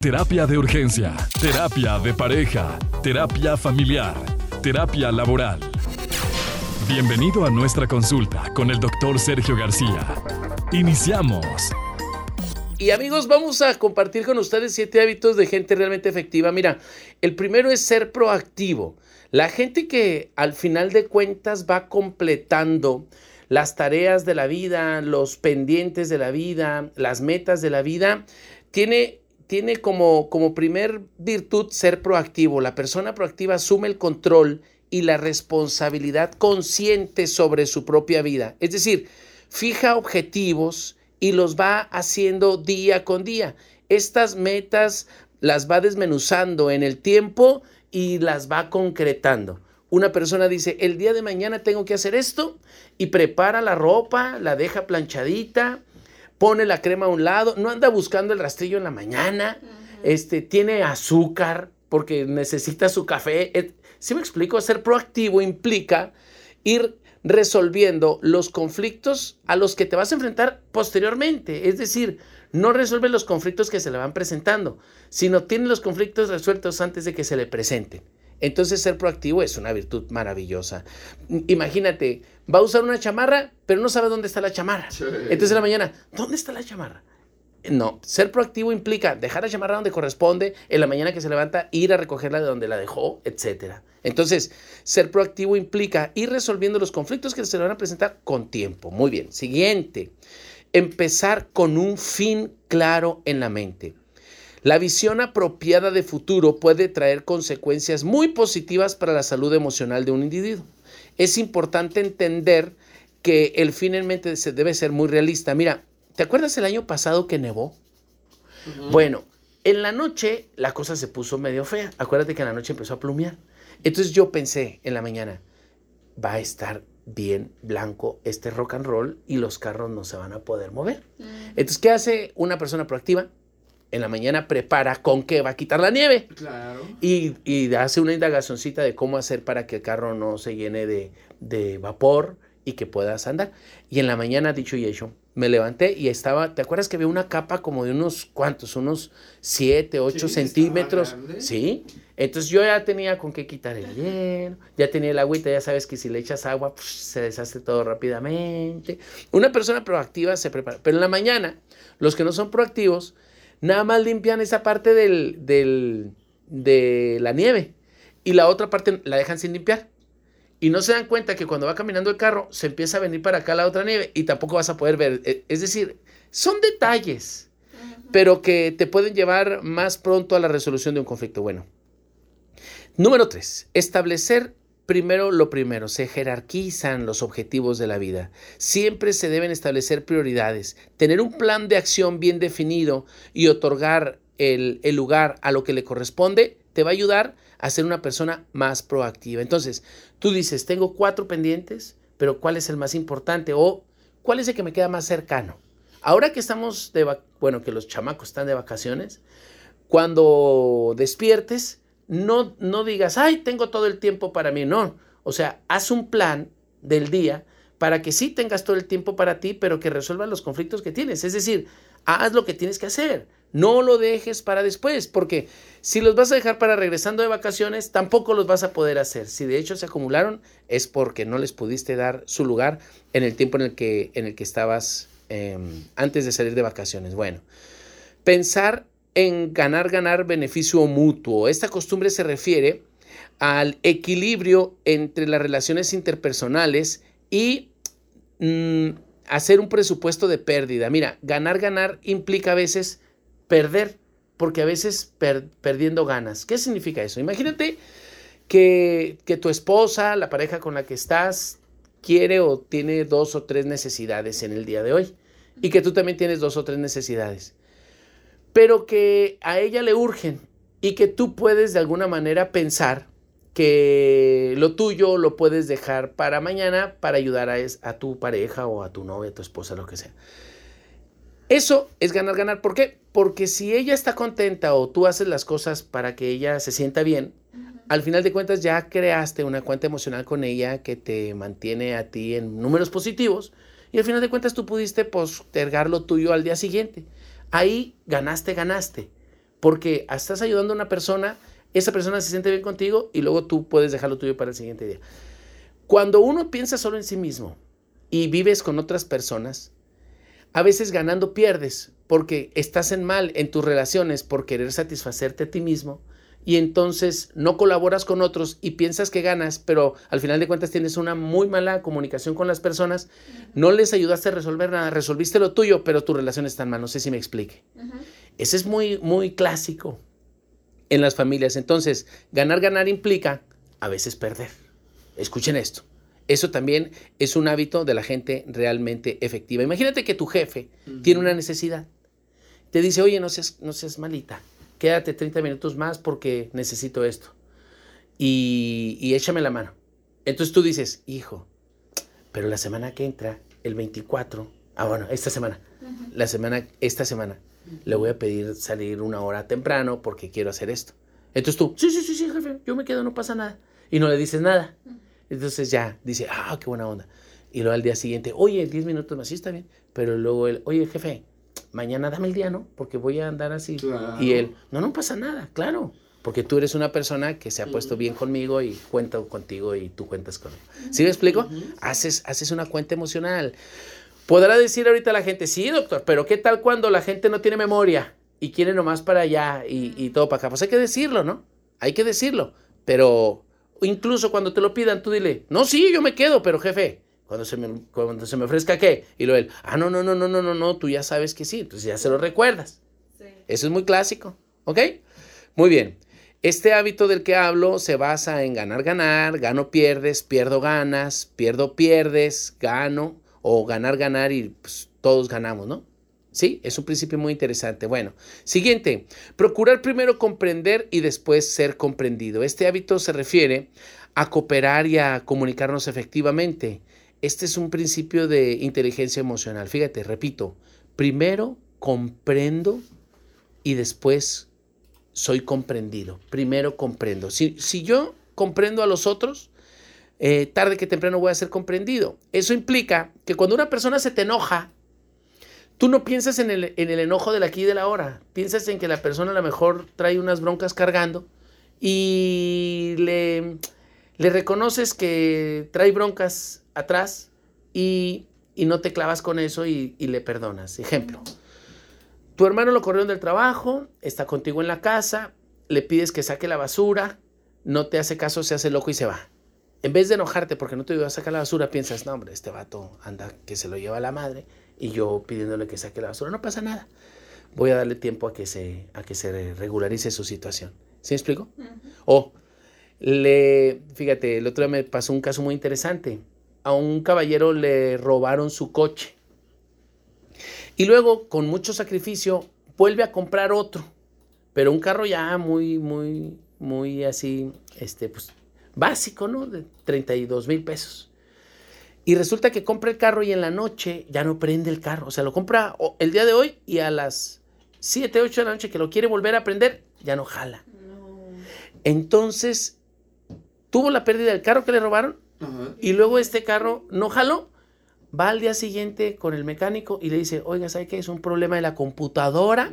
Terapia de urgencia, terapia de pareja, terapia familiar, terapia laboral. Bienvenido a nuestra consulta con el doctor Sergio García. Iniciamos. Y amigos, vamos a compartir con ustedes siete hábitos de gente realmente efectiva. Mira, el primero es ser proactivo. La gente que al final de cuentas va completando las tareas de la vida, los pendientes de la vida, las metas de la vida, tiene tiene como, como primer virtud ser proactivo. La persona proactiva asume el control y la responsabilidad consciente sobre su propia vida. Es decir, fija objetivos y los va haciendo día con día. Estas metas las va desmenuzando en el tiempo y las va concretando. Una persona dice, el día de mañana tengo que hacer esto y prepara la ropa, la deja planchadita, pone la crema a un lado, no anda buscando el rastrillo en la mañana, este, tiene azúcar porque necesita su café. Si me explico, ser proactivo implica ir resolviendo los conflictos a los que te vas a enfrentar posteriormente. Es decir, no resuelve los conflictos que se le van presentando, sino tiene los conflictos resueltos antes de que se le presenten. Entonces ser proactivo es una virtud maravillosa. Imagínate, va a usar una chamarra, pero no sabe dónde está la chamarra. Entonces en la mañana, ¿dónde está la chamarra? No, ser proactivo implica dejar la chamarra donde corresponde, en la mañana que se levanta, ir a recogerla de donde la dejó, etc. Entonces, ser proactivo implica ir resolviendo los conflictos que se le van a presentar con tiempo. Muy bien. Siguiente, empezar con un fin claro en la mente. La visión apropiada de futuro puede traer consecuencias muy positivas para la salud emocional de un individuo. Es importante entender que el fin en mente debe ser muy realista. Mira, ¿te acuerdas el año pasado que nevó? Bueno, en la noche la cosa se puso medio fea. Acuérdate que en la noche empezó a plumear. Entonces yo pensé en la mañana, va a estar bien blanco este rock and roll y los carros no se van a poder mover. Mm. Entonces, ¿qué hace una persona proactiva? En la mañana prepara con qué va a quitar la nieve. Claro. Y, y hace una indagacioncita de cómo hacer para que el carro no se llene de, de, vapor y que puedas andar. Y en la mañana, dicho y hecho, me levanté y estaba, ¿te acuerdas que había una capa como de unos cuantos, unos 7, 8 centímetros? Sí. Entonces yo ya tenía con qué quitar el hielo, ya tenía el agüita, ya sabes que si le echas agua, pues, se deshace todo rápidamente. Una persona proactiva se prepara, pero en la mañana, los que no son proactivos, nada más limpian esa parte del, de la nieve y la otra parte la dejan sin limpiar. Y no se dan cuenta que cuando va caminando el carro se empieza a venir para acá la otra nieve y tampoco vas a poder ver. E, es decir, son detalles, pero que te pueden llevar más pronto a la resolución de un conflicto. Bueno. Número tres, establecer Primero lo primero, se jerarquizan los objetivos de la vida. Siempre se deben establecer prioridades, tener un plan de acción bien definido y otorgar el, lugar a lo que le corresponde te va a ayudar a ser una persona más proactiva. Entonces, tú dices, tengo cuatro pendientes, pero ¿cuál es el más importante? O ¿cuál es el que me queda más cercano? Ahora que estamos de, bueno, que los chamacos están de vacaciones, cuando despiertes, no, no digas, ay, tengo todo el tiempo para mí. No, o sea, haz un plan del día para que sí tengas todo el tiempo para ti, pero que resuelvas los conflictos que tienes. Es decir, haz lo que tienes que hacer. No lo dejes para después, porque si los vas a dejar para regresando de vacaciones, tampoco los vas a poder hacer. Si de hecho se acumularon, es porque no les pudiste dar su lugar en el tiempo en el que, en el que estabas em, antes de salir de vacaciones. Bueno, pensar en ganar, ganar beneficio mutuo. Esta costumbre se refiere al equilibrio entre las relaciones interpersonales y mm, hacer un presupuesto de pérdida. Mira, ganar, ganar implica a veces perder, porque a veces perdiendo ganas. ¿Qué significa eso? Imagínate que, que tu esposa, la pareja con la que estás, quiere o tiene dos o tres necesidades en el día de hoy y que tú también tienes dos o tres necesidades pero que a ella le urgen y que tú puedes de alguna manera pensar que lo tuyo lo puedes dejar para mañana para ayudar a, a tu pareja o a tu novia, a tu esposa, lo que sea. Eso es ganar, ganar. ¿Por qué? Porque si ella está contenta o tú haces las cosas para que ella se sienta bien, al final de cuentas ya creaste una cuenta emocional con ella que te mantiene a ti en números positivos y al final de cuentas tú pudiste postergar lo tuyo al día siguiente. Ahí ganaste, ganaste. porque estás ayudando a una persona, esa persona se siente bien contigo y luego tú puedes dejar lo tuyo para el siguiente día. Cuando uno piensa solo en sí mismo y vives con otras personas, a veces ganando pierdes porque estás en mal en tus relaciones por querer satisfacerte a ti mismo y entonces no colaboras con otros y piensas que ganas, pero al final de cuentas tienes una muy mala comunicación con las personas, no les ayudaste a resolver nada, resolviste lo tuyo, pero tu relación está en mal, no sé si me explique. Ese es muy, muy clásico en las familias. Entonces, ganar, ganar implica a veces perder. Escuchen esto. Eso también es un hábito de la gente realmente efectiva. Imagínate que tu jefe tiene una necesidad. Te dice, oye, no seas, no seas malita quédate 30 minutos más porque necesito esto. Y, échame la mano. Entonces tú dices, hijo, pero la semana que entra, el 24, ah, bueno, esta semana, la semana, esta semana, le voy a pedir salir una hora temprano porque quiero hacer esto. Entonces tú, sí, sí, sí, sí, jefe, yo me quedo, no pasa nada. Y no le dices nada. Entonces ya dice, ah, qué buena onda. Y luego al día siguiente, oye, 10 minutos más, sí está bien. Pero luego él, oye, jefe, mañana dame el día, ¿no? Porque voy a andar así. Y él, no, no pasa nada, claro. Porque tú eres una persona que se ha puesto bien conmigo y cuento contigo y tú cuentas conmigo. ¿Sí me explico? haces, haces una cuenta emocional. Podrá decir ahorita la gente, sí, doctor, pero ¿qué tal cuando la gente no tiene memoria y quiere nomás para allá y, y todo para acá? Pues hay que decirlo, ¿no? Hay que decirlo. Pero incluso cuando te lo pidan, tú dile, no, sí, yo me quedo, pero jefe, cuando se me, cuando se me ofrezca qué. Y luego él, ah, no, no, no, no, no, no, no, tú ya sabes que sí, entonces ya se lo recuerdas. Eso es muy clásico, ¿ok? Muy bien. Este hábito del que hablo se basa en ganar, ganar, gano, pierdes, pierdo, ganas, pierdo, pierdes, gano, o ganar, ganar y pues, todos ganamos, ¿no? Sí, es un principio muy interesante. Bueno, siguiente, procurar primero comprender y después ser comprendido. Este hábito se refiere a cooperar y a comunicarnos efectivamente. Este es un principio de inteligencia emocional. Fíjate, repito, primero comprendo y después soy comprendido. Primero comprendo. Si, yo comprendo a los otros, eh, tarde que temprano voy a ser comprendido. Eso implica que cuando una persona se te enoja, tú no piensas en el, en el enojo del aquí y de la hora. Piensas en que la persona a lo mejor trae unas broncas cargando y le, le reconoces que trae broncas atrás y, no te clavas con eso y, le perdonas. Ejemplo, tu hermano lo corrieron del trabajo, está contigo en la casa, le pides que saque la basura, no te hace caso, se hace loco y se va. En vez de enojarte porque no te ayuda a sacar la basura, piensas, no, hombre, este vato anda que se lo lleva a la madre y yo pidiéndole que saque la basura, no pasa nada. Voy a darle tiempo a que se, a que se regularice su situación. ¿Sí me explico? O le, fíjate, el otro día me pasó un caso muy interesante a un caballero le robaron su coche. Y luego, con mucho sacrificio, vuelve a comprar otro. Pero un carro ya muy, muy, muy así, este, pues, básico, ¿no? De 32 mil pesos. Y resulta que compra el carro y en la noche ya no prende el carro. O sea, lo compra el día de hoy y a las 7, 8 de la noche que lo quiere volver a prender, ya no jala. Entonces, tuvo la pérdida del carro que le robaron y luego este carro no jaló. Va al día siguiente con el mecánico y le dice, oiga, ¿sabe qué? Es un problema de la computadora.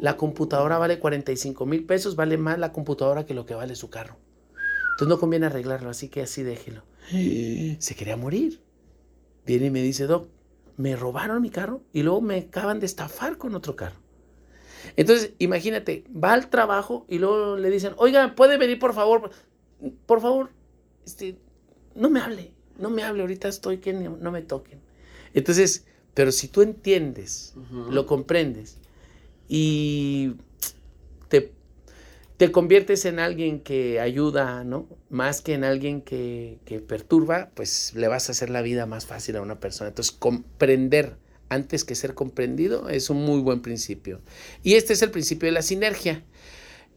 La computadora vale 45 mil pesos, vale más la computadora que lo que vale su carro. Entonces no conviene arreglarlo, así que así déjelo. Se quería morir. Viene y me dice, Doc, me robaron mi carro y luego me acaban de estafar con otro carro. Entonces, imagínate, va al trabajo y luego le dicen, oiga, ¿puede venir por favor? Por favor, este, no me hable, no me hable, ahorita estoy que no me toquen. Entonces, pero si tú entiendes, lo comprendes y te, te, conviertes en alguien que ayuda, ¿no? Más que en alguien que, que perturba, pues le vas a hacer la vida más fácil a una persona. Entonces, comprender antes que ser comprendido es un muy buen principio. Y este es el principio de la sinergia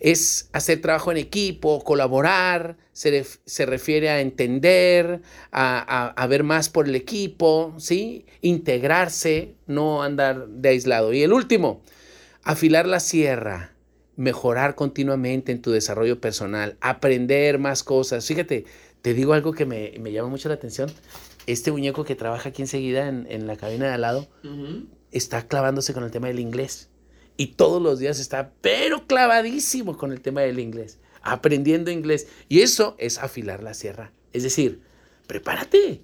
es hacer trabajo en equipo, colaborar, se, refiere a entender, a, ver más por el equipo, ¿sí? integrarse, no andar de aislado. Y el último, afilar la sierra, mejorar continuamente en tu desarrollo personal, aprender más cosas. Fíjate, te digo algo que me, llama mucho la atención. Este muñeco que trabaja aquí enseguida en, en la cabina de al lado está clavándose con el tema del inglés y todos los días está, pero clavadísimo con el tema del inglés, aprendiendo inglés. Y eso es afilar la sierra. Es decir, prepárate,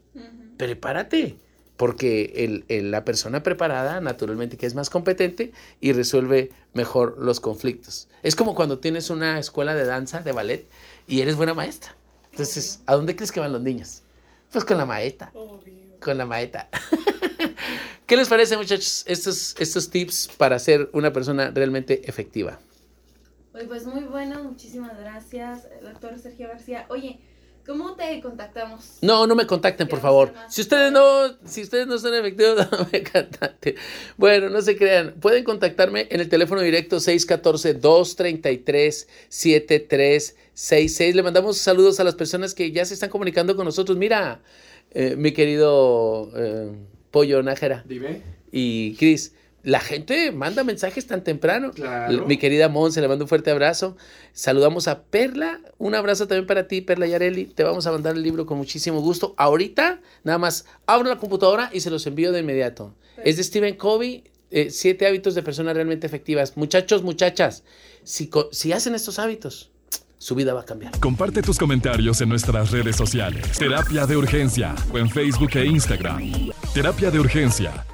prepárate, porque la persona preparada, naturalmente, que es más competente y resuelve mejor los conflictos. Es como cuando tienes una escuela de danza, de ballet, y eres buena maestra. Entonces, ¿a dónde crees que van los niños? Pues con la maeta. Con la maeta. ¿Qué les parece, muchachos, estos, estos tips para ser una persona realmente efectiva? Pues, muy bueno, muchísimas gracias, doctor Sergio García. Oye, ¿Cómo te contactamos? No, no me contacten, por favor. Si ustedes no, si ustedes no son efectivos, no me contacten. Bueno, no se crean. Pueden contactarme en el teléfono directo 614-233-7366. Le mandamos saludos a las personas que ya se están comunicando con nosotros. Mira, eh, mi querido eh, Pollo Nájera. Dime. Y Cris la gente manda mensajes tan temprano. Mi querida Mon, se le manda un fuerte abrazo. Saludamos a Perla. Un abrazo también para ti, Perla Yareli. Te vamos a mandar el libro con muchísimo gusto. Ahorita, nada más, abro la computadora y se los envío de inmediato. Es de Stephen Covey. Eh, siete hábitos de personas realmente efectivas. Muchachos, muchachas, si, si hacen estos hábitos, su vida va a cambiar. Comparte tus comentarios en nuestras redes sociales. Terapia de Urgencia o en Facebook e Instagram. Terapia de Urgencia